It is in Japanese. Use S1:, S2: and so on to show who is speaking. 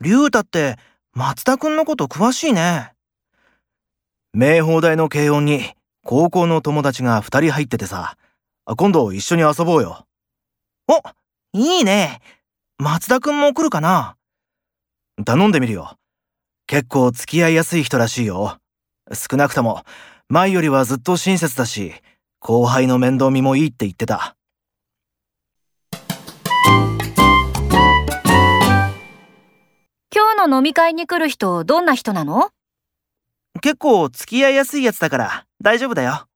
S1: 竜太って松田くんのこと詳しいね。
S2: 名宝大の慶音に高校の友達が二人入っててさ、今度一緒に遊ぼうよ。
S1: お、いいね。松田くんも来るかな？
S2: 頼んでみるよ。結構付き合いやすい人らしいよ。少なくとも前よりはずっと親切だし、後輩の面倒見もいいって言ってた。
S3: 今日の飲み会に来る人、どんな人なの？
S1: 結構付き合いやすいやつだから大丈夫だよ。